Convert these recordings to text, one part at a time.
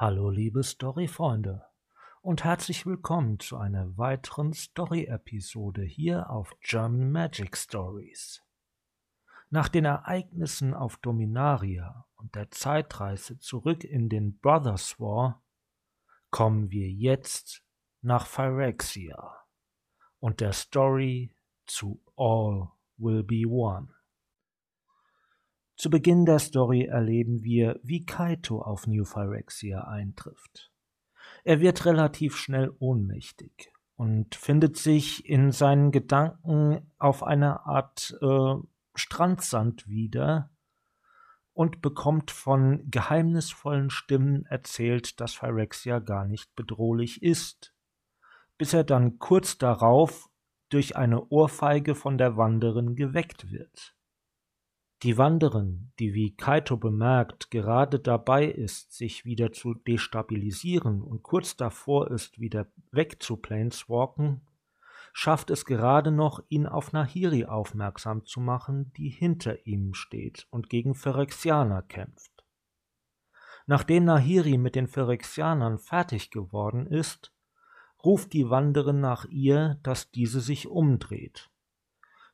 Hallo liebe Storyfreunde und herzlich willkommen zu einer weiteren Story-Episode hier auf German Magic Stories. Nach den Ereignissen auf Dominaria und der Zeitreise zurück in den Brothers War kommen wir jetzt nach Phyrexia und der Story zu All Will Be One. Zu Beginn der Story erleben wir, wie Kaito auf New Phyrexia eintrifft. Er wird relativ schnell ohnmächtig und findet sich in seinen Gedanken auf einer Art äh, Strandsand wieder und bekommt von geheimnisvollen Stimmen erzählt, dass Phyrexia gar nicht bedrohlich ist, bis er dann kurz darauf durch eine Ohrfeige von der Wanderin geweckt wird. Die Wanderin, die wie Kaito bemerkt gerade dabei ist, sich wieder zu destabilisieren und kurz davor ist, wieder weg zu Planeswalken, schafft es gerade noch, ihn auf Nahiri aufmerksam zu machen, die hinter ihm steht und gegen Phyrexianer kämpft. Nachdem Nahiri mit den Phyrexianern fertig geworden ist, ruft die Wanderin nach ihr, dass diese sich umdreht.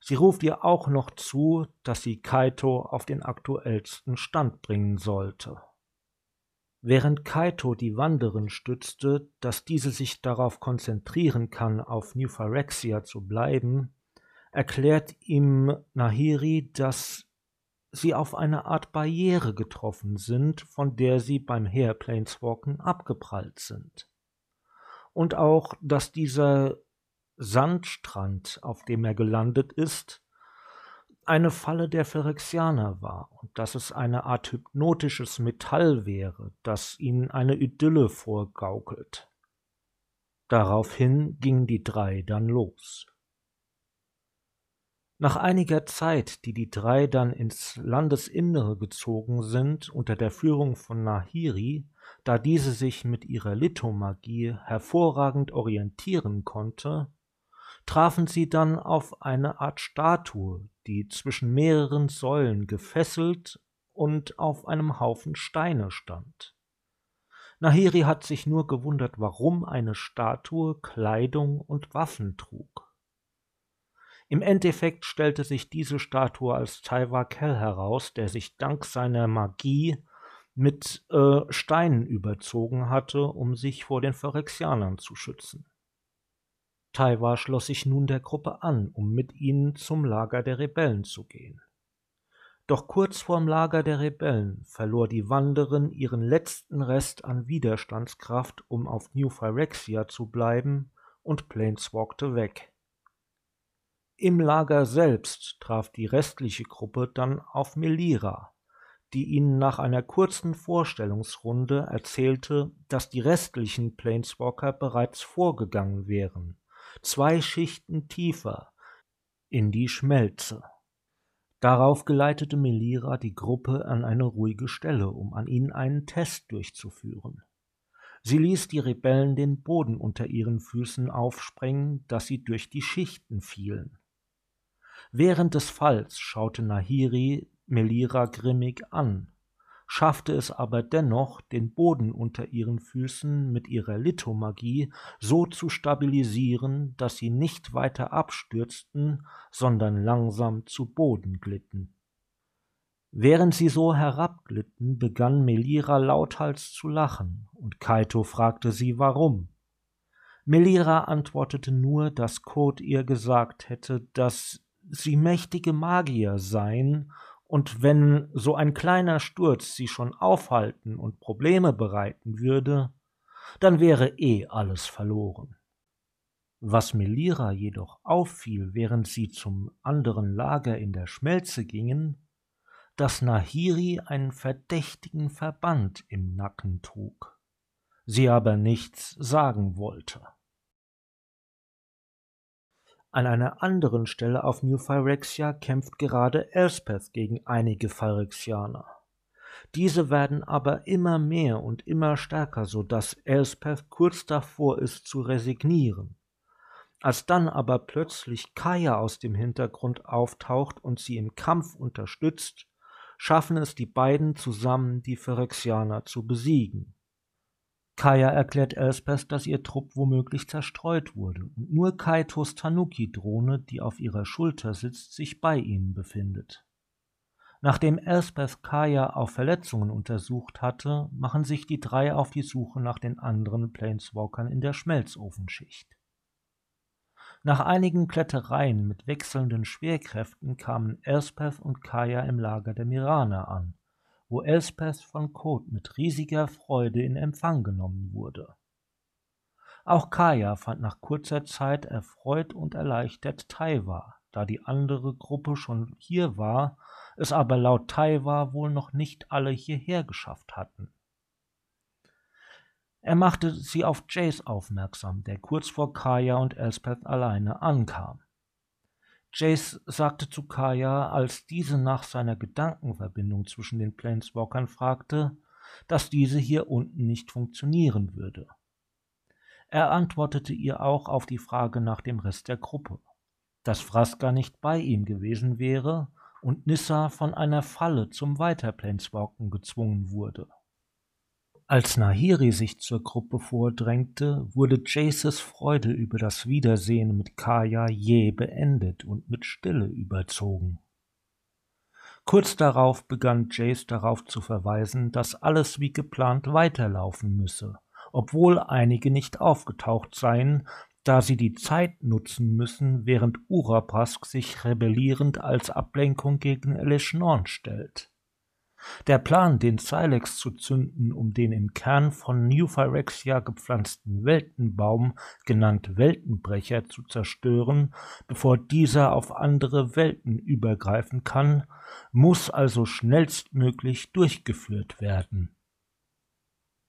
Sie ruft ihr auch noch zu, dass sie Kaito auf den aktuellsten Stand bringen sollte. Während Kaito die Wanderin stützte, dass diese sich darauf konzentrieren kann, auf New Phyrexia zu bleiben, erklärt ihm Nahiri, dass sie auf eine Art Barriere getroffen sind, von der sie beim Hairplaneswalken abgeprallt sind. Und auch, dass dieser Sandstrand, auf dem er gelandet ist, eine Falle der Phyrexianer war und dass es eine Art hypnotisches Metall wäre, das ihnen eine Idylle vorgaukelt. Daraufhin gingen die drei dann los. Nach einiger Zeit, die die drei dann ins Landesinnere gezogen sind, unter der Führung von Nahiri, da diese sich mit ihrer Lithomagie hervorragend orientieren konnte, trafen sie dann auf eine Art Statue, die zwischen mehreren Säulen gefesselt und auf einem Haufen Steine stand. Nahiri hat sich nur gewundert, warum eine Statue Kleidung und Waffen trug. Im Endeffekt stellte sich diese Statue als Taiwa Kell heraus, der sich dank seiner Magie mit äh, Steinen überzogen hatte, um sich vor den Phyrexianern zu schützen. Taiwa schloss sich nun der Gruppe an, um mit ihnen zum Lager der Rebellen zu gehen. Doch kurz vorm Lager der Rebellen verlor die Wanderin ihren letzten Rest an Widerstandskraft, um auf New Phyrexia zu bleiben, und planeswalkte weg. Im Lager selbst traf die restliche Gruppe dann auf Melira, die ihnen nach einer kurzen Vorstellungsrunde erzählte, dass die restlichen Planeswalker bereits vorgegangen wären zwei Schichten tiefer, in die Schmelze. Darauf geleitete Melira die Gruppe an eine ruhige Stelle, um an ihnen einen Test durchzuführen. Sie ließ die Rebellen den Boden unter ihren Füßen aufsprengen, dass sie durch die Schichten fielen. Während des Falls schaute Nahiri Melira grimmig an, schaffte es aber dennoch, den Boden unter ihren Füßen mit ihrer Lithomagie so zu stabilisieren, dass sie nicht weiter abstürzten, sondern langsam zu Boden glitten. Während sie so herabglitten, begann Melira lauthals zu lachen, und Kaito fragte sie warum. Melira antwortete nur, dass Kot ihr gesagt hätte, dass sie mächtige Magier seien und wenn so ein kleiner Sturz sie schon aufhalten und Probleme bereiten würde, dann wäre eh alles verloren. Was Melira jedoch auffiel, während sie zum anderen Lager in der Schmelze gingen, dass Nahiri einen verdächtigen Verband im Nacken trug, sie aber nichts sagen wollte. An einer anderen Stelle auf New Phyrexia kämpft gerade Elspeth gegen einige Phyrexianer. Diese werden aber immer mehr und immer stärker, so dass Elspeth kurz davor ist zu resignieren. Als dann aber plötzlich Kaya aus dem Hintergrund auftaucht und sie im Kampf unterstützt, schaffen es die beiden zusammen, die Phyrexianer zu besiegen. Kaya erklärt Elspeth, dass ihr Trupp womöglich zerstreut wurde und nur Kaitos Tanuki-Drohne, die auf ihrer Schulter sitzt, sich bei ihnen befindet. Nachdem Elspeth Kaya auf Verletzungen untersucht hatte, machen sich die drei auf die Suche nach den anderen Planeswalkern in der Schmelzofenschicht. Nach einigen Klettereien mit wechselnden Schwerkräften kamen Elspeth und Kaya im Lager der Miraner an wo Elspeth von Code mit riesiger Freude in Empfang genommen wurde. Auch Kaya fand nach kurzer Zeit erfreut und erleichtert Taiwa, da die andere Gruppe schon hier war, es aber laut Taiwa wohl noch nicht alle hierher geschafft hatten. Er machte sie auf Jace aufmerksam, der kurz vor Kaya und Elspeth alleine ankam. Jace sagte zu Kaya, als diese nach seiner Gedankenverbindung zwischen den Planeswalkern fragte, dass diese hier unten nicht funktionieren würde. Er antwortete ihr auch auf die Frage nach dem Rest der Gruppe, dass Fraska nicht bei ihm gewesen wäre und Nissa von einer Falle zum Weiterplaneswalken gezwungen wurde. Als Nahiri sich zur Gruppe vordrängte, wurde Jaces Freude über das Wiedersehen mit Kaya jäh beendet und mit Stille überzogen. Kurz darauf begann Jace darauf zu verweisen, dass alles wie geplant weiterlaufen müsse, obwohl einige nicht aufgetaucht seien, da sie die Zeit nutzen müssen, während Uraprask sich rebellierend als Ablenkung gegen Elishnorn stellt. Der Plan, den Silex zu zünden, um den im Kern von New Phyrexia gepflanzten Weltenbaum, genannt Weltenbrecher, zu zerstören, bevor dieser auf andere Welten übergreifen kann, muss also schnellstmöglich durchgeführt werden.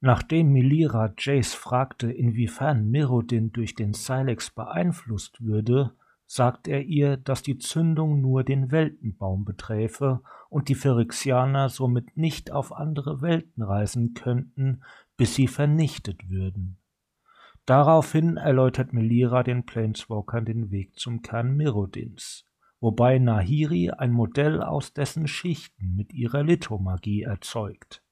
Nachdem Melira Jace fragte, inwiefern Mirrodin durch den Silex beeinflusst würde, sagt er ihr, dass die Zündung nur den Weltenbaum beträfe und die Phyrexianer somit nicht auf andere Welten reisen könnten, bis sie vernichtet würden. Daraufhin erläutert Melira den Planeswalkern den Weg zum Kern Mirrodins, wobei Nahiri ein Modell aus dessen Schichten mit ihrer Lithomagie erzeugt.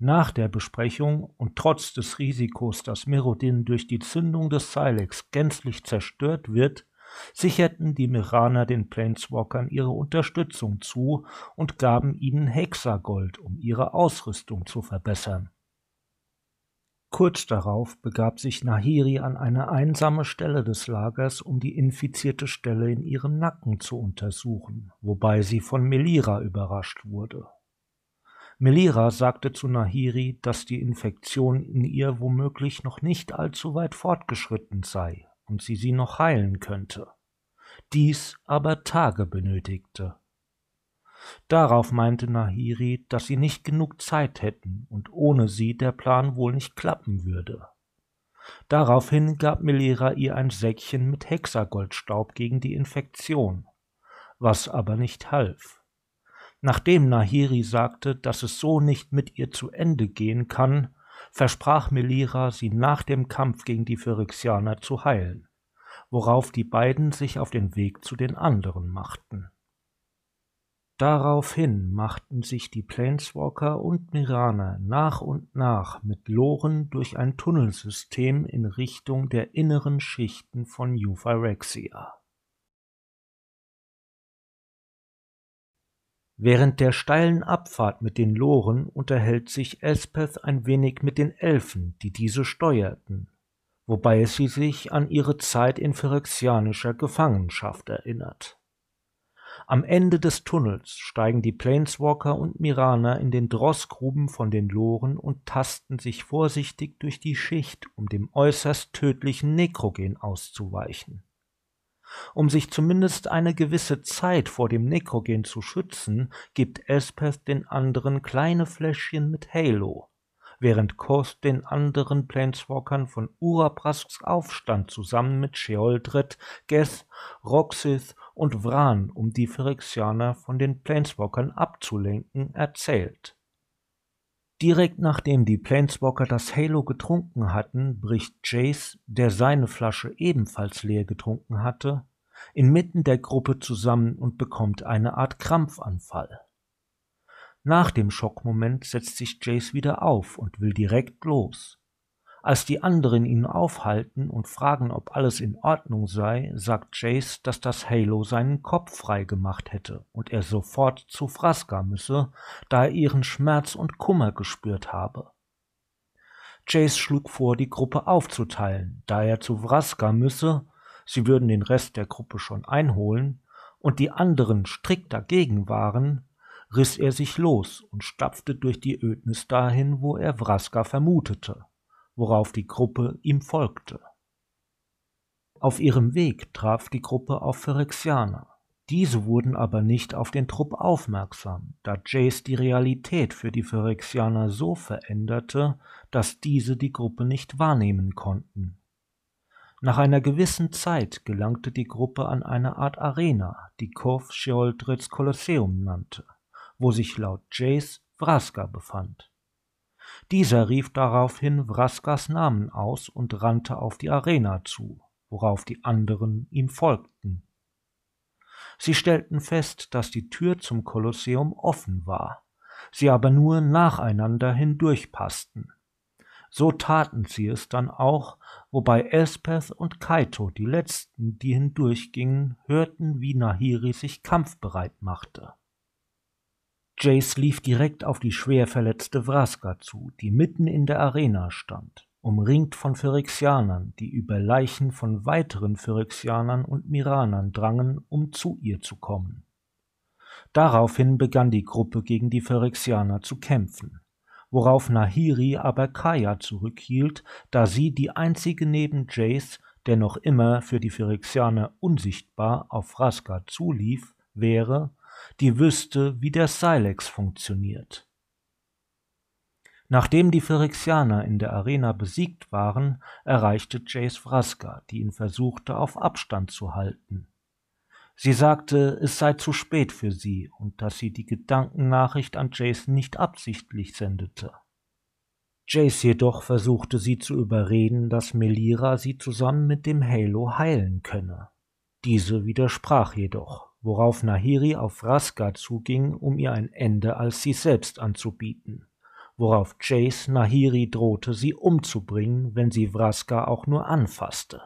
Nach der Besprechung und trotz des Risikos, dass Mirrodin durch die Zündung des Silex gänzlich zerstört wird, sicherten die Miraner den Planeswalkern ihre Unterstützung zu und gaben ihnen Hexagold, um ihre Ausrüstung zu verbessern. Kurz darauf begab sich Nahiri an eine einsame Stelle des Lagers, um die infizierte Stelle in ihrem Nacken zu untersuchen, wobei sie von Melira überrascht wurde. Melira sagte zu Nahiri, dass die Infektion in ihr womöglich noch nicht allzu weit fortgeschritten sei und sie sie noch heilen könnte, dies aber Tage benötigte. Darauf meinte Nahiri, dass sie nicht genug Zeit hätten und ohne sie der Plan wohl nicht klappen würde. Daraufhin gab Melira ihr ein Säckchen mit Hexagoldstaub gegen die Infektion, was aber nicht half. Nachdem Nahiri sagte, dass es so nicht mit ihr zu Ende gehen kann, versprach Melira, sie nach dem Kampf gegen die Phyrexianer zu heilen, worauf die beiden sich auf den Weg zu den anderen machten. Daraufhin machten sich die Planeswalker und Miraner nach und nach mit Loren durch ein Tunnelsystem in Richtung der inneren Schichten von Euphyrexia. Während der steilen Abfahrt mit den Loren unterhält sich Elspeth ein wenig mit den Elfen, die diese steuerten, wobei sie sich an ihre Zeit in phyrexianischer Gefangenschaft erinnert. Am Ende des Tunnels steigen die Planeswalker und Miraner in den Drossgruben von den Loren und tasten sich vorsichtig durch die Schicht, um dem äußerst tödlichen Nekrogen auszuweichen. Um sich zumindest eine gewisse Zeit vor dem Nekrogen zu schützen, gibt Elspeth den anderen kleine Fläschchen mit Halo, während Kos den anderen Planeswalkern von Uraprasks Aufstand zusammen mit Sheoldred, Geth, Roxith und Vran, um die Phyrexianer von den Planeswalkern abzulenken, erzählt. Direkt nachdem die Planeswalker das Halo getrunken hatten, bricht Jace, der seine Flasche ebenfalls leer getrunken hatte, inmitten der Gruppe zusammen und bekommt eine Art Krampfanfall. Nach dem Schockmoment setzt sich Jace wieder auf und will direkt los. Als die anderen ihn aufhalten und fragen, ob alles in Ordnung sei, sagt Jace, dass das Halo seinen Kopf frei gemacht hätte und er sofort zu Fraska müsse, da er ihren Schmerz und Kummer gespürt habe. Jace schlug vor, die Gruppe aufzuteilen, da er zu Vraska müsse, sie würden den Rest der Gruppe schon einholen, und die anderen strikt dagegen waren, riss er sich los und stapfte durch die Ödnis dahin, wo er Vraska vermutete worauf die Gruppe ihm folgte. Auf ihrem Weg traf die Gruppe auf Phyrexianer. Diese wurden aber nicht auf den Trupp aufmerksam, da Jace die Realität für die Phyrexianer so veränderte, dass diese die Gruppe nicht wahrnehmen konnten. Nach einer gewissen Zeit gelangte die Gruppe an eine Art Arena, die Kov Sheoldreds Kolosseum nannte, wo sich laut Jace Vraska befand. Dieser rief daraufhin Vraskas Namen aus und rannte auf die Arena zu, worauf die anderen ihm folgten. Sie stellten fest, dass die Tür zum Kolosseum offen war, sie aber nur nacheinander hindurchpassten. So taten sie es dann auch, wobei Elspeth und Kaito, die letzten, die hindurchgingen, hörten, wie Nahiri sich kampfbereit machte. Jace lief direkt auf die schwer verletzte Vraska zu, die mitten in der Arena stand, umringt von Phyrexianern, die über Leichen von weiteren Phyrexianern und Miranern drangen, um zu ihr zu kommen. Daraufhin begann die Gruppe gegen die Phyrexianer zu kämpfen, worauf Nahiri aber Kaya zurückhielt, da sie die einzige neben Jace, der noch immer für die Phyrexianer unsichtbar auf Vraska zulief, wäre die wüsste, wie der Silex funktioniert. Nachdem die Phyrexianer in der Arena besiegt waren, erreichte Jace Vraska, die ihn versuchte auf Abstand zu halten. Sie sagte, es sei zu spät für sie und dass sie die Gedankennachricht an Jace nicht absichtlich sendete. Jace jedoch versuchte sie zu überreden, dass Melira sie zusammen mit dem Halo heilen könne. Diese widersprach jedoch worauf Nahiri auf Vraska zuging, um ihr ein Ende als sie selbst anzubieten, worauf Jace Nahiri drohte, sie umzubringen, wenn sie Vraska auch nur anfasste.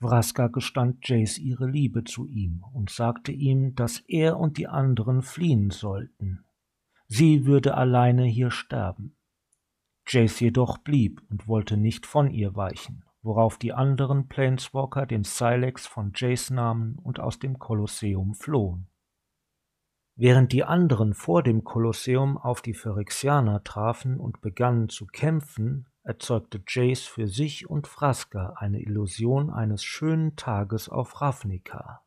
Vraska gestand Jace ihre Liebe zu ihm und sagte ihm, dass er und die anderen fliehen sollten. Sie würde alleine hier sterben. Jace jedoch blieb und wollte nicht von ihr weichen worauf die anderen Planeswalker den Silex von Jace nahmen und aus dem Kolosseum flohen. Während die anderen vor dem Kolosseum auf die Phyrexianer trafen und begannen zu kämpfen, erzeugte Jace für sich und Vraska eine Illusion eines schönen Tages auf Ravnica.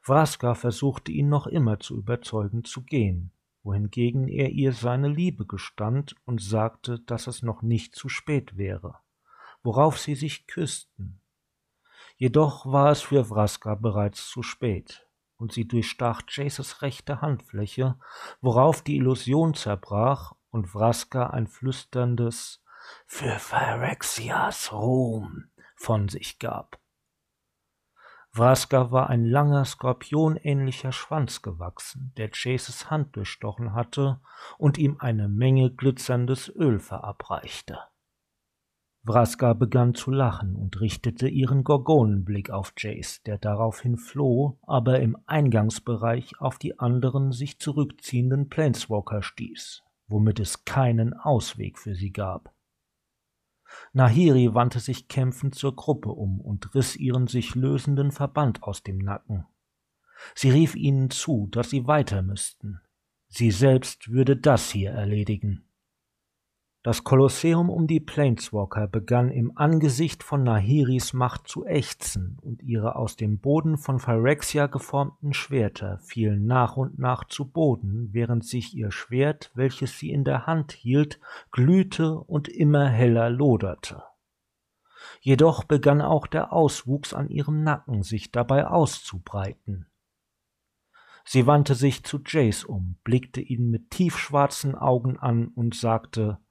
Vraska versuchte ihn noch immer zu überzeugen zu gehen, wohingegen er ihr seine Liebe gestand und sagte, dass es noch nicht zu spät wäre worauf sie sich küssten. Jedoch war es für Vraska bereits zu spät, und sie durchstach Jaces rechte Handfläche, worauf die Illusion zerbrach und Vraska ein flüsterndes Für Phyrexias Ruhm von sich gab. Vraska war ein langer, skorpionähnlicher Schwanz gewachsen, der Chases Hand durchstochen hatte und ihm eine Menge glitzerndes Öl verabreichte. Vraska begann zu lachen und richtete ihren Gorgonenblick auf Jace, der daraufhin floh, aber im Eingangsbereich auf die anderen sich zurückziehenden Planeswalker stieß, womit es keinen Ausweg für sie gab. Nahiri wandte sich kämpfend zur Gruppe um und riss ihren sich lösenden Verband aus dem Nacken. Sie rief ihnen zu, dass sie weiter müssten. Sie selbst würde das hier erledigen. Das Kolosseum um die Planeswalker begann im Angesicht von Nahiris Macht zu ächzen, und ihre aus dem Boden von Phyrexia geformten Schwerter fielen nach und nach zu Boden, während sich ihr Schwert, welches sie in der Hand hielt, glühte und immer heller loderte. Jedoch begann auch der Auswuchs an ihrem Nacken sich dabei auszubreiten. Sie wandte sich zu Jace um, blickte ihn mit tiefschwarzen Augen an und sagte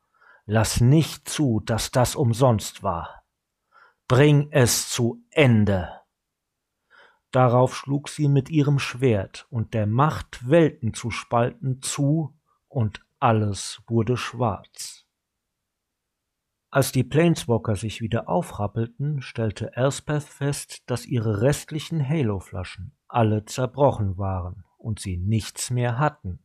Lass nicht zu, dass das umsonst war. Bring es zu Ende. Darauf schlug sie mit ihrem Schwert und der Macht, Welten zu spalten, zu, und alles wurde schwarz. Als die Planeswalker sich wieder aufrappelten, stellte Elspeth fest, dass ihre restlichen Halo-Flaschen alle zerbrochen waren und sie nichts mehr hatten.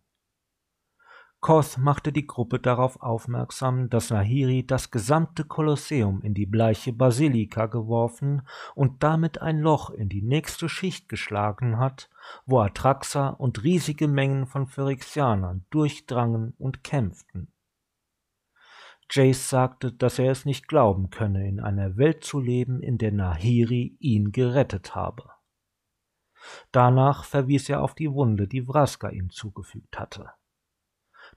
Koth machte die Gruppe darauf aufmerksam, dass Nahiri das gesamte Kolosseum in die bleiche Basilika geworfen und damit ein Loch in die nächste Schicht geschlagen hat, wo Atraxa und riesige Mengen von Phyrexianern durchdrangen und kämpften. Jace sagte, dass er es nicht glauben könne, in einer Welt zu leben, in der Nahiri ihn gerettet habe. Danach verwies er auf die Wunde, die Vraska ihm zugefügt hatte.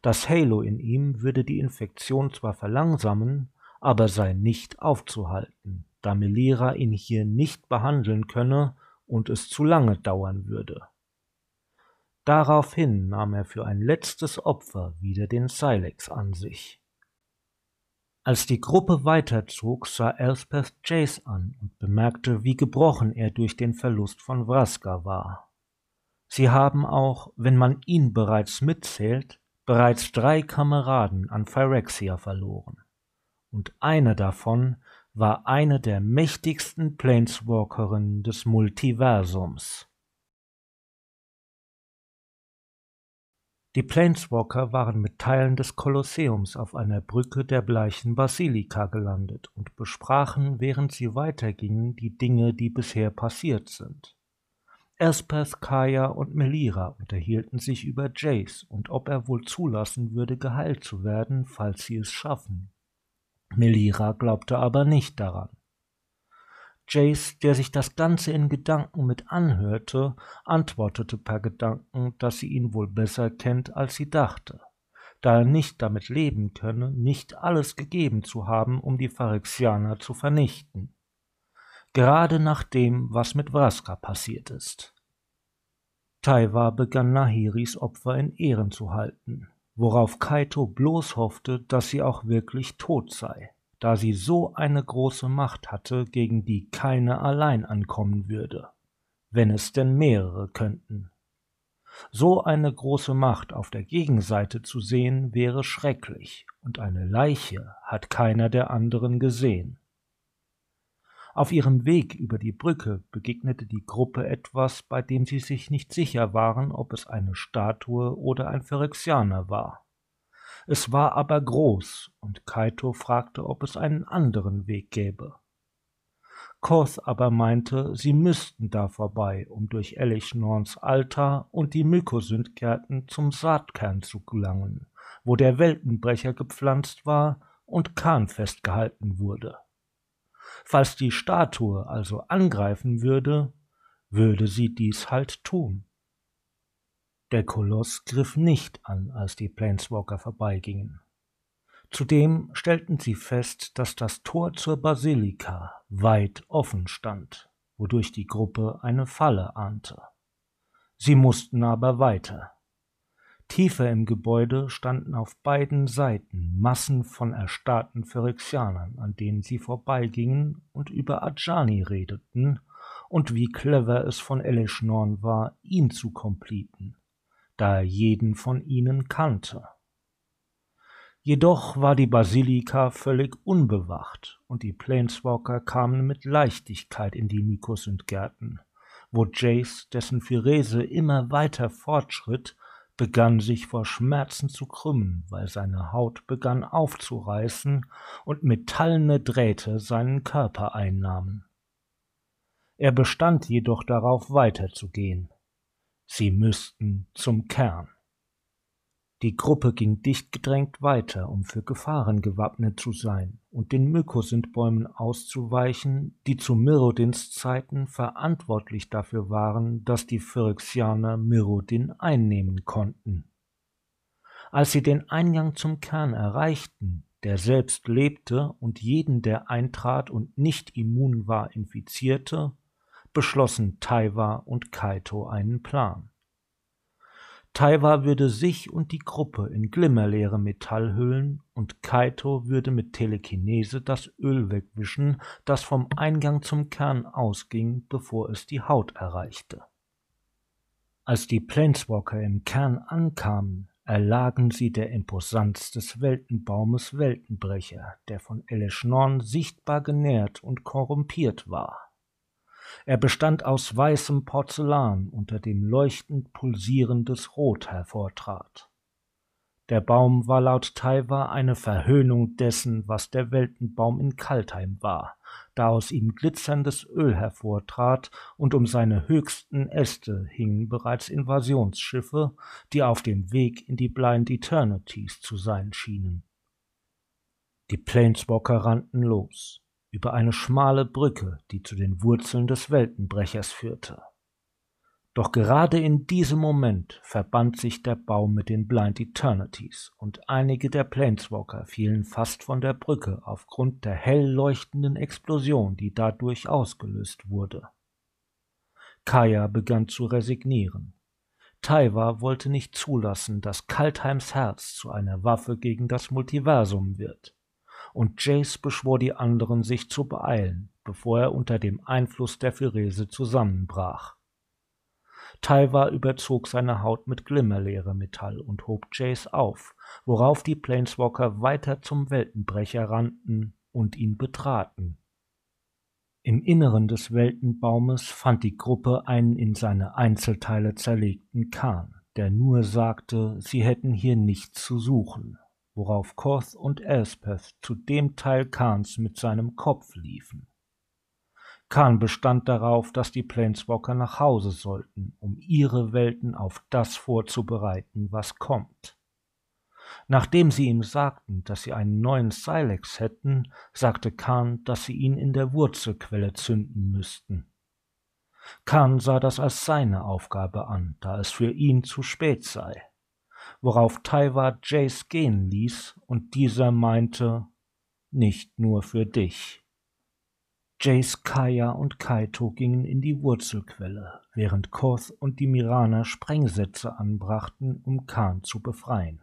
Das Halo in ihm würde die Infektion zwar verlangsamen, aber sei nicht aufzuhalten, da Melira ihn hier nicht behandeln könne und es zu lange dauern würde. Daraufhin nahm er für ein letztes Opfer wieder den Silex an sich. Als die Gruppe weiterzog, sah Elspeth Jace an und bemerkte, wie gebrochen er durch den Verlust von Vraska war. Sie haben auch, wenn man ihn bereits mitzählt, bereits drei Kameraden an Phyrexia verloren, und eine davon war eine der mächtigsten Planeswalkerinnen des Multiversums. Die Planeswalker waren mit Teilen des Kolosseums auf einer Brücke der bleichen Basilika gelandet und besprachen, während sie weitergingen, die Dinge, die bisher passiert sind. Elspeth, Kaya und Melira unterhielten sich über Jace und ob er wohl zulassen würde, geheilt zu werden, falls sie es schaffen. Melira glaubte aber nicht daran. Jace, der sich das Ganze in Gedanken mit anhörte, antwortete per Gedanken, dass sie ihn wohl besser kennt, als sie dachte, da er nicht damit leben könne, nicht alles gegeben zu haben, um die Phyrexianer zu vernichten gerade nach dem, was mit Vraska passiert ist. Taiwa begann Nahiris Opfer in Ehren zu halten, worauf Kaito bloß hoffte, dass sie auch wirklich tot sei, da sie so eine große Macht hatte, gegen die keine allein ankommen würde, wenn es denn mehrere könnten. So eine große Macht auf der Gegenseite zu sehen, wäre schrecklich, und eine Leiche hat keiner der anderen gesehen. Auf ihrem Weg über die Brücke begegnete die Gruppe etwas, bei dem sie sich nicht sicher waren, ob es eine Statue oder ein Phyrexianer war. Es war aber groß, und Kaito fragte, ob es einen anderen Weg gäbe. Koth aber meinte, sie müssten da vorbei, um durch Elichnors Altar und die Mykosyndgärten zum Saatkern zu gelangen, wo der Weltenbrecher gepflanzt war und Kahn festgehalten wurde. Falls die Statue also angreifen würde, würde sie dies halt tun. Der Koloss griff nicht an, als die Planeswalker vorbeigingen. Zudem stellten sie fest, dass das Tor zur Basilika weit offen stand, wodurch die Gruppe eine Falle ahnte. Sie mussten aber weiter. Tiefer im Gebäude standen auf beiden Seiten Massen von erstarrten Phyrexianern, an denen sie vorbeigingen und über Adjani redeten und wie clever es von Elishnorn war, ihn zu kompleten, da er jeden von ihnen kannte. Jedoch war die Basilika völlig unbewacht und die Planeswalker kamen mit Leichtigkeit in die Mykosynd-Gärten, wo Jace, dessen Firese immer weiter fortschritt, begann sich vor Schmerzen zu krümmen, weil seine Haut begann aufzureißen und metallene Drähte seinen Körper einnahmen. Er bestand jedoch darauf weiterzugehen. Sie müssten zum Kern. Die Gruppe ging dicht gedrängt weiter, um für Gefahren gewappnet zu sein und den Mykosindbäumen auszuweichen, die zu Mirrodins Zeiten verantwortlich dafür waren, dass die Phyrexianer Mirrodin einnehmen konnten. Als sie den Eingang zum Kern erreichten, der selbst lebte und jeden, der eintrat und nicht immun war, infizierte, beschlossen Taiwa und Kaito einen Plan. Taiwa würde sich und die Gruppe in glimmerleere Metall hüllen und Kaito würde mit Telekinese das Öl wegwischen, das vom Eingang zum Kern ausging, bevor es die Haut erreichte. Als die Planeswalker im Kern ankamen, erlagen sie der Imposanz des Weltenbaumes Weltenbrecher, der von Eleschnorn sichtbar genährt und korrumpiert war. Er bestand aus weißem Porzellan, unter dem leuchtend pulsierendes Rot hervortrat. Der Baum war laut Taiwa eine Verhöhnung dessen, was der Weltenbaum in Kaltheim war, da aus ihm glitzerndes Öl hervortrat, und um seine höchsten Äste hingen bereits Invasionsschiffe, die auf dem Weg in die Blind Eternities zu sein schienen. Die Planeswalker rannten los über eine schmale Brücke, die zu den Wurzeln des Weltenbrechers führte. Doch gerade in diesem Moment verband sich der Baum mit den Blind Eternities und einige der Planeswalker fielen fast von der Brücke aufgrund der hell leuchtenden Explosion, die dadurch ausgelöst wurde. Kaya begann zu resignieren. Taiwa wollte nicht zulassen, dass Kaltheims Herz zu einer Waffe gegen das Multiversum wird und Jace beschwor die anderen, sich zu beeilen, bevor er unter dem Einfluss der Phyrese zusammenbrach. Taiwa überzog seine Haut mit glimmerleerem Metall und hob Jace auf, worauf die Planeswalker weiter zum Weltenbrecher rannten und ihn betraten. Im Inneren des Weltenbaumes fand die Gruppe einen in seine Einzelteile zerlegten Kahn, der nur sagte, sie hätten hier nichts zu suchen worauf Koth und Elspeth zu dem Teil Khans mit seinem Kopf liefen. Khan bestand darauf, dass die Planeswalker nach Hause sollten, um ihre Welten auf das vorzubereiten, was kommt. Nachdem sie ihm sagten, dass sie einen neuen Silex hätten, sagte Khan, dass sie ihn in der Wurzelquelle zünden müssten. Khan sah das als seine Aufgabe an, da es für ihn zu spät sei worauf Taiwa Jace gehen ließ, und dieser meinte, nicht nur für dich. Jace, Kaya und Kaito gingen in die Wurzelquelle, während Koth und die Mirana Sprengsätze anbrachten, um Khan zu befreien.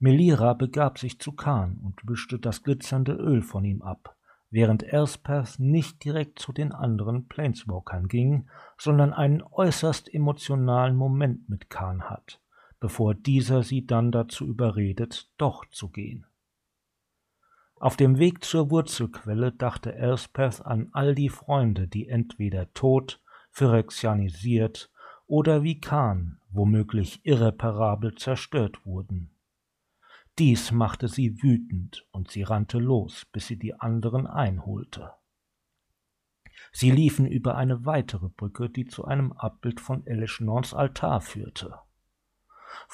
Melira begab sich zu Khan und wischte das glitzernde Öl von ihm ab, während Elspeth nicht direkt zu den anderen Planeswalkern ging, sondern einen äußerst emotionalen Moment mit Khan hat bevor dieser sie dann dazu überredet, doch zu gehen. Auf dem Weg zur Wurzelquelle dachte Elspeth an all die Freunde, die entweder tot, phyrexianisiert oder wie Kahn womöglich irreparabel zerstört wurden. Dies machte sie wütend und sie rannte los, bis sie die anderen einholte. Sie liefen über eine weitere Brücke, die zu einem Abbild von Elishnors Altar führte.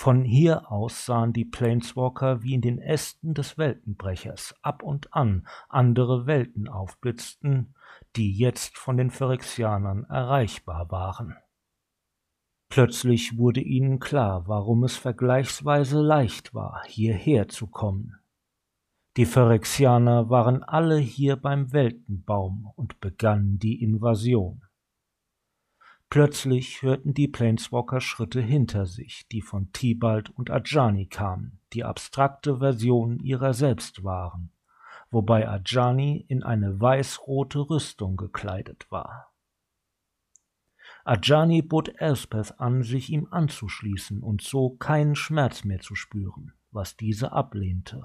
Von hier aus sahen die Planeswalker wie in den Ästen des Weltenbrechers ab und an andere Welten aufblitzten, die jetzt von den Phyrexianern erreichbar waren. Plötzlich wurde ihnen klar, warum es vergleichsweise leicht war, hierher zu kommen. Die Phyrexianer waren alle hier beim Weltenbaum und begannen die Invasion. Plötzlich hörten die Planeswalker Schritte hinter sich, die von Tibalt und Ajani kamen, die abstrakte Versionen ihrer selbst waren, wobei Ajani in eine weiß-rote Rüstung gekleidet war. Ajani bot Elspeth an, sich ihm anzuschließen und so keinen Schmerz mehr zu spüren, was diese ablehnte.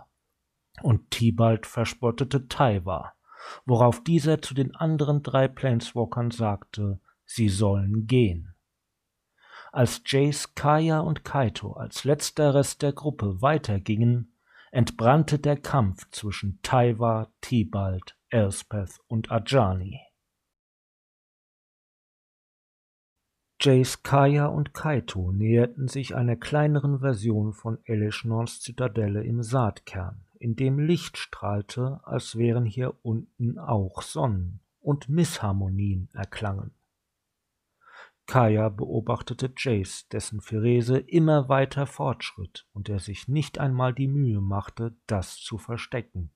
Und Tibalt verspottete Taiwa, worauf dieser zu den anderen drei Planeswalkern sagte, sie sollen gehen. Als Jace, Kaya und Kaito als letzter Rest der Gruppe weitergingen, entbrannte der Kampf zwischen Taiwa, Tibalt, Elspeth und Ajani. Jace, Kaya und Kaito näherten sich einer kleineren Version von Elishnors Zitadelle im Saatkern, in dem Licht strahlte, als wären hier unten auch Sonnen und Missharmonien erklangen. Kaya beobachtete Jace, dessen Phyrese immer weiter fortschritt und der sich nicht einmal die Mühe machte, das zu verstecken.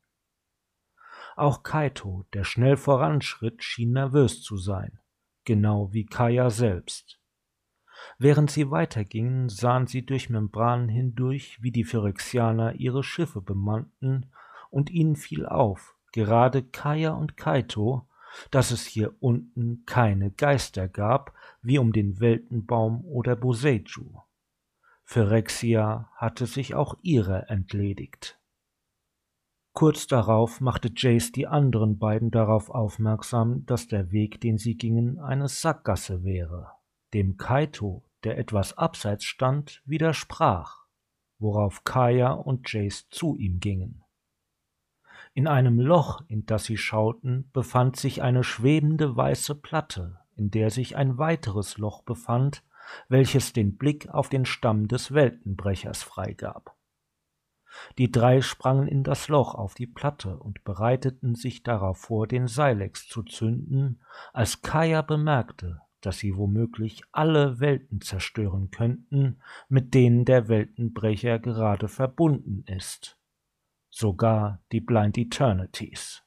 Auch Kaito, der schnell voranschritt, schien nervös zu sein, genau wie Kaya selbst. Während sie weitergingen, sahen sie durch Membranen hindurch, wie die Phyrexianer ihre Schiffe bemannten, und ihnen fiel auf, gerade Kaya und Kaito, dass es hier unten keine Geister gab, wie um den Weltenbaum oder Boseiju. Phyrexia hatte sich auch ihrer entledigt. Kurz darauf machte Jace die anderen beiden darauf aufmerksam, dass der Weg, den sie gingen, eine Sackgasse wäre. Dem Kaito, der etwas abseits stand, widersprach, worauf Kaya und Jace zu ihm gingen. In einem Loch, in das sie schauten, befand sich eine schwebende weiße Platte, in der sich ein weiteres Loch befand, welches den Blick auf den Stamm des Weltenbrechers freigab. Die drei sprangen in das Loch auf die Platte und bereiteten sich darauf vor, den Silex zu zünden, als Kaya bemerkte, dass sie womöglich alle Welten zerstören könnten, mit denen der Weltenbrecher gerade verbunden ist sogar die Blind Eternities.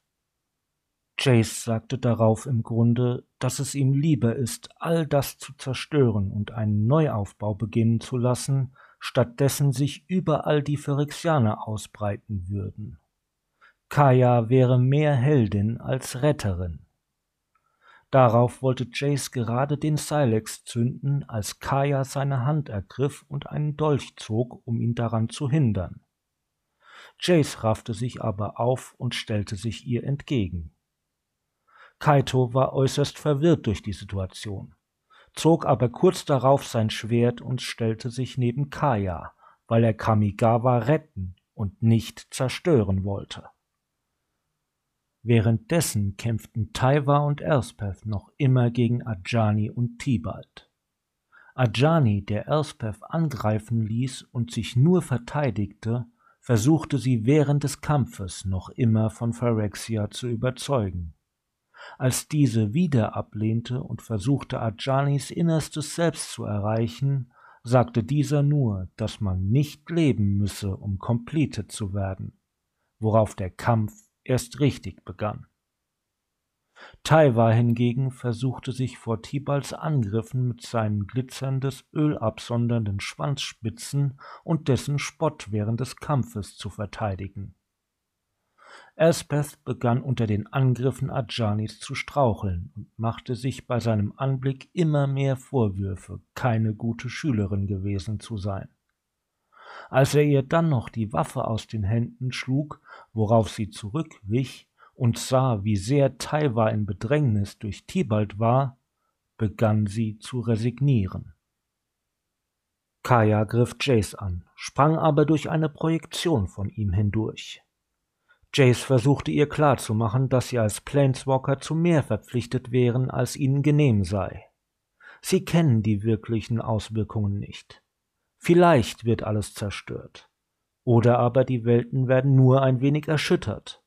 Jace sagte darauf im Grunde, dass es ihm lieber ist, all das zu zerstören und einen Neuaufbau beginnen zu lassen, stattdessen sich überall die Phyrexianer ausbreiten würden. Kaya wäre mehr Heldin als Retterin. Darauf wollte Jace gerade den Silex zünden, als Kaya seine Hand ergriff und einen Dolch zog, um ihn daran zu hindern. Jace raffte sich aber auf und stellte sich ihr entgegen. Kaito war äußerst verwirrt durch die Situation, zog aber kurz darauf sein Schwert und stellte sich neben Kaya, weil er Kamigawa retten und nicht zerstören wollte. Währenddessen kämpften Taiwa und Elspeth noch immer gegen Ajani und Tibalt. Ajani, der Elspeth angreifen ließ und sich nur verteidigte, versuchte sie während des Kampfes noch immer von Phyrexia zu überzeugen. Als diese wieder ablehnte und versuchte Adjanis innerstes Selbst zu erreichen, sagte dieser nur, dass man nicht leben müsse, um completed zu werden, worauf der Kampf erst richtig begann. Taiwa hingegen versuchte sich vor Tibals Angriffen mit seinen glitzerndes Öl absondernden Schwanzspitzen und dessen Spott während des Kampfes zu verteidigen. Elspeth begann unter den Angriffen Adjanis zu straucheln und machte sich bei seinem Anblick immer mehr Vorwürfe, keine gute Schülerin gewesen zu sein. Als er ihr dann noch die Waffe aus den Händen schlug, worauf sie zurückwich, und sah, wie sehr Taiwa in Bedrängnis durch Tibalt war, begann sie zu resignieren. Kaya griff Jace an, sprang aber durch eine Projektion von ihm hindurch. Jace versuchte ihr klarzumachen, dass sie als Planeswalker zu mehr verpflichtet wären, als ihnen genehm sei. Sie kennen die wirklichen Auswirkungen nicht. Vielleicht wird alles zerstört. Oder aber die Welten werden nur ein wenig erschüttert.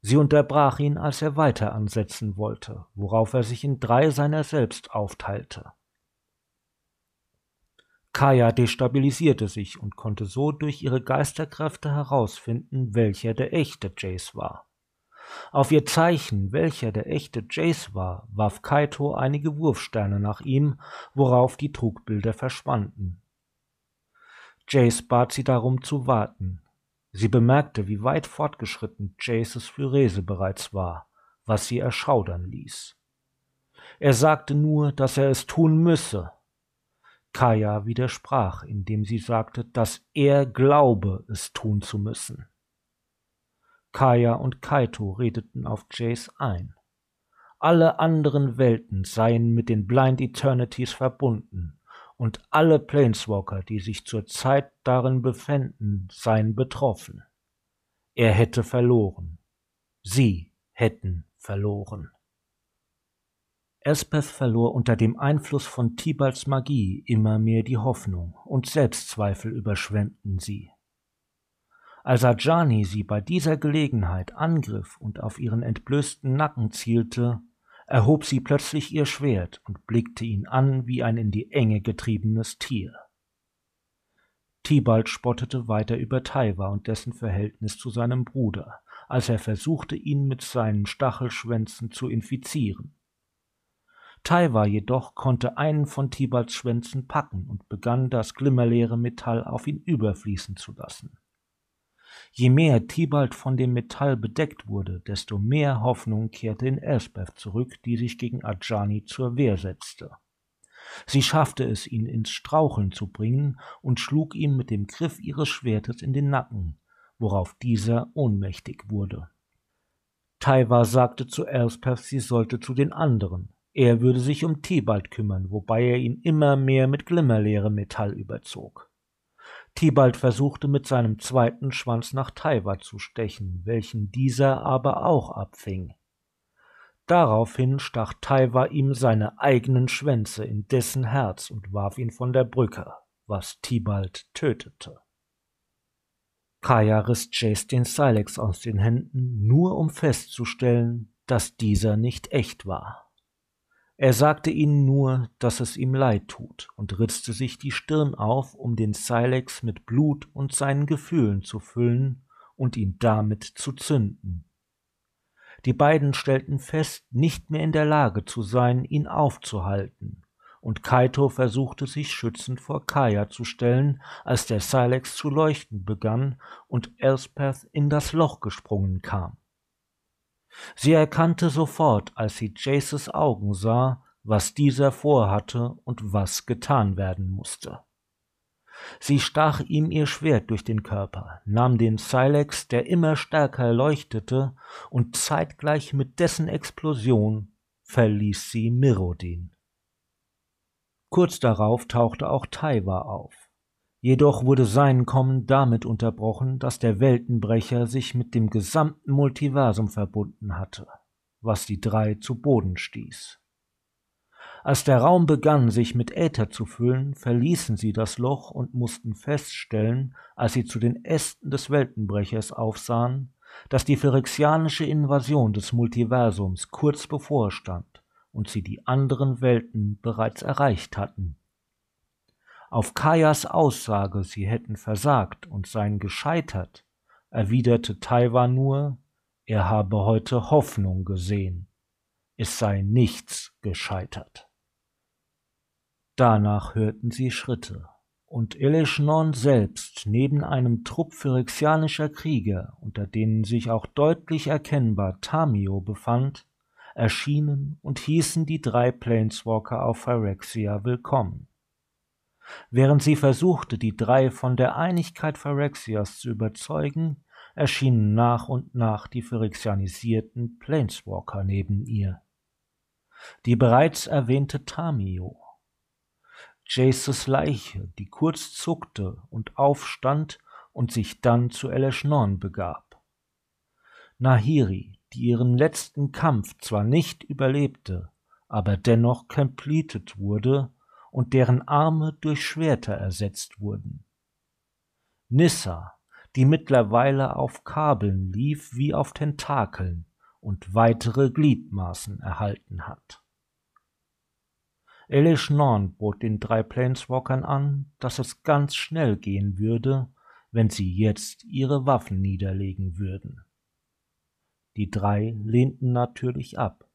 Sie unterbrach ihn, als er weiter ansetzen wollte, worauf er sich in drei seiner selbst aufteilte. Kaya destabilisierte sich und konnte so durch ihre Geisterkräfte herausfinden, welcher der echte Jace war. Auf ihr Zeichen, welcher der echte Jace war, warf Kaito einige Wurfsterne nach ihm, worauf die Trugbilder verschwanden. Jace bat sie darum zu warten, Sie bemerkte, wie weit fortgeschritten Jaces Phyrese bereits war, was sie erschaudern ließ. Er sagte nur, dass er es tun müsse. Kaya widersprach, indem sie sagte, dass er glaube, es tun zu müssen. Kaya und Kaito redeten auf Jace ein. Alle anderen Welten seien mit den Blind Eternities verbunden und alle Planeswalker, die sich zurzeit darin befänden, seien betroffen. Er hätte verloren. Sie hätten verloren. Elspeth verlor unter dem Einfluss von Tibalts Magie immer mehr die Hoffnung, und Selbstzweifel überschwemmten sie. Als Ajani sie bei dieser Gelegenheit angriff und auf ihren entblößten Nacken zielte, erhob sie plötzlich ihr Schwert und blickte ihn an wie ein in die Enge getriebenes Tier. Tibalt spottete weiter über Taiwa und dessen Verhältnis zu seinem Bruder, als er versuchte, ihn mit seinen Stachelschwänzen zu infizieren. Taiwa jedoch konnte einen von Tibalts Schwänzen packen und begann das glimmerleere Metall auf ihn überfließen zu lassen. Je mehr Tibalt von dem Metall bedeckt wurde, desto mehr Hoffnung kehrte in Elspeth zurück, die sich gegen Adjani zur Wehr setzte. Sie schaffte es, ihn ins Straucheln zu bringen und schlug ihm mit dem Griff ihres Schwertes in den Nacken, worauf dieser ohnmächtig wurde. Taiwa sagte zu Elspeth, sie sollte zu den anderen. Er würde sich um Tibalt kümmern, wobei er ihn immer mehr mit glimmerleerem Metall überzog. Tibalt versuchte mit seinem zweiten Schwanz nach Taiwa zu stechen, welchen dieser aber auch abfing. Daraufhin stach Taiwa ihm seine eigenen Schwänze in dessen Herz und warf ihn von der Brücke, was Tibalt tötete. Kaya riss Jace den Silex aus den Händen, nur um festzustellen, dass dieser nicht echt war. Er sagte ihnen nur, dass es ihm leid tut und ritzte sich die Stirn auf, um den Silex mit Blut und seinen Gefühlen zu füllen und ihn damit zu zünden. Die beiden stellten fest, nicht mehr in der Lage zu sein, ihn aufzuhalten, und Kaito versuchte sich schützend vor Kaya zu stellen, als der Silex zu leuchten begann und Elspeth in das Loch gesprungen kam. Sie erkannte sofort, als sie Jaces Augen sah, was dieser vorhatte und was getan werden musste. Sie stach ihm ihr Schwert durch den Körper, nahm den Silex, der immer stärker leuchtete, und zeitgleich mit dessen Explosion verließ sie Mirrodin. Kurz darauf tauchte auch Taiwa auf. Jedoch wurde sein Kommen damit unterbrochen, dass der Weltenbrecher sich mit dem gesamten Multiversum verbunden hatte, was die drei zu Boden stieß. Als der Raum begann, sich mit Äther zu füllen, verließen sie das Loch und mussten feststellen, als sie zu den Ästen des Weltenbrechers aufsahen, dass die phyrexianische Invasion des Multiversums kurz bevorstand und sie die anderen Welten bereits erreicht hatten. Auf Kajas Aussage, sie hätten versagt und seien gescheitert, erwiderte Taiwan nur, er habe heute Hoffnung gesehen. Es sei nichts gescheitert. Danach hörten sie Schritte, und Eleshnon selbst neben einem Trupp phyrexianischer Krieger, unter denen sich auch deutlich erkennbar Tamio befand, erschienen und hießen die drei Planeswalker auf Phyrexia willkommen. Während sie versuchte, die drei von der Einigkeit Phyrexias zu überzeugen, erschienen nach und nach die phyrexianisierten Planeswalker neben ihr. Die bereits erwähnte Tamio, Jaces Leiche, die kurz zuckte und aufstand und sich dann zu Eleshnorn begab. Nahiri, die ihren letzten Kampf zwar nicht überlebte, aber dennoch completed wurde und deren Arme durch Schwerter ersetzt wurden. Nissa, die mittlerweile auf Kabeln lief wie auf Tentakeln und weitere Gliedmaßen erhalten hat. Elish Norn bot den drei Planeswalkern an, dass es ganz schnell gehen würde, wenn sie jetzt ihre Waffen niederlegen würden. Die drei lehnten natürlich ab.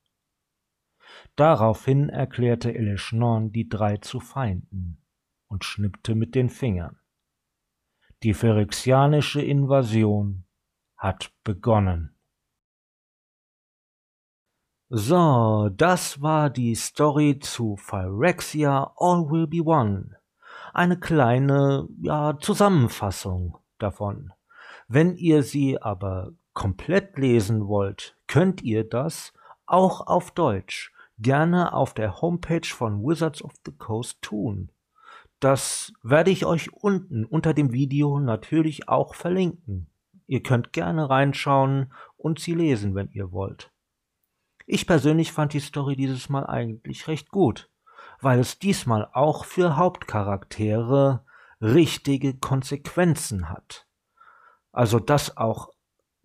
Daraufhin erklärte Elishnorn die drei zu Feinden und schnippte mit den Fingern. Die phyrexianische Invasion hat begonnen. So, das war die Story zu Phyrexia All Will Be One. Eine kleine, ja, Zusammenfassung davon. Wenn ihr sie aber komplett lesen wollt, könnt ihr das auch auf Deutsch gerne auf der Homepage von Wizards of the Coast tun. Das werde ich euch unten unter dem Video natürlich auch verlinken. Ihr könnt gerne reinschauen und sie lesen, wenn ihr wollt. Ich persönlich fand die Story dieses Mal eigentlich recht gut, weil es diesmal auch für Hauptcharaktere richtige Konsequenzen hat. Also dass auch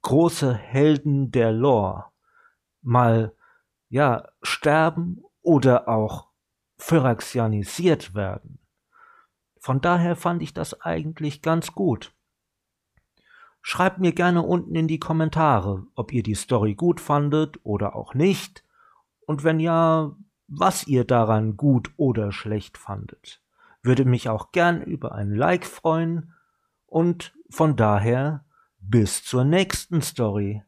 große Helden der Lore mal ja, sterben oder auch phyraxianisiert werden. Von daher fand ich das eigentlich ganz gut. Schreibt mir gerne unten in die Kommentare, ob ihr die Story gut fandet oder auch nicht. Und wenn ja, was ihr daran gut oder schlecht fandet. Würde mich auch gern über ein Like freuen und von daher bis zur nächsten Story.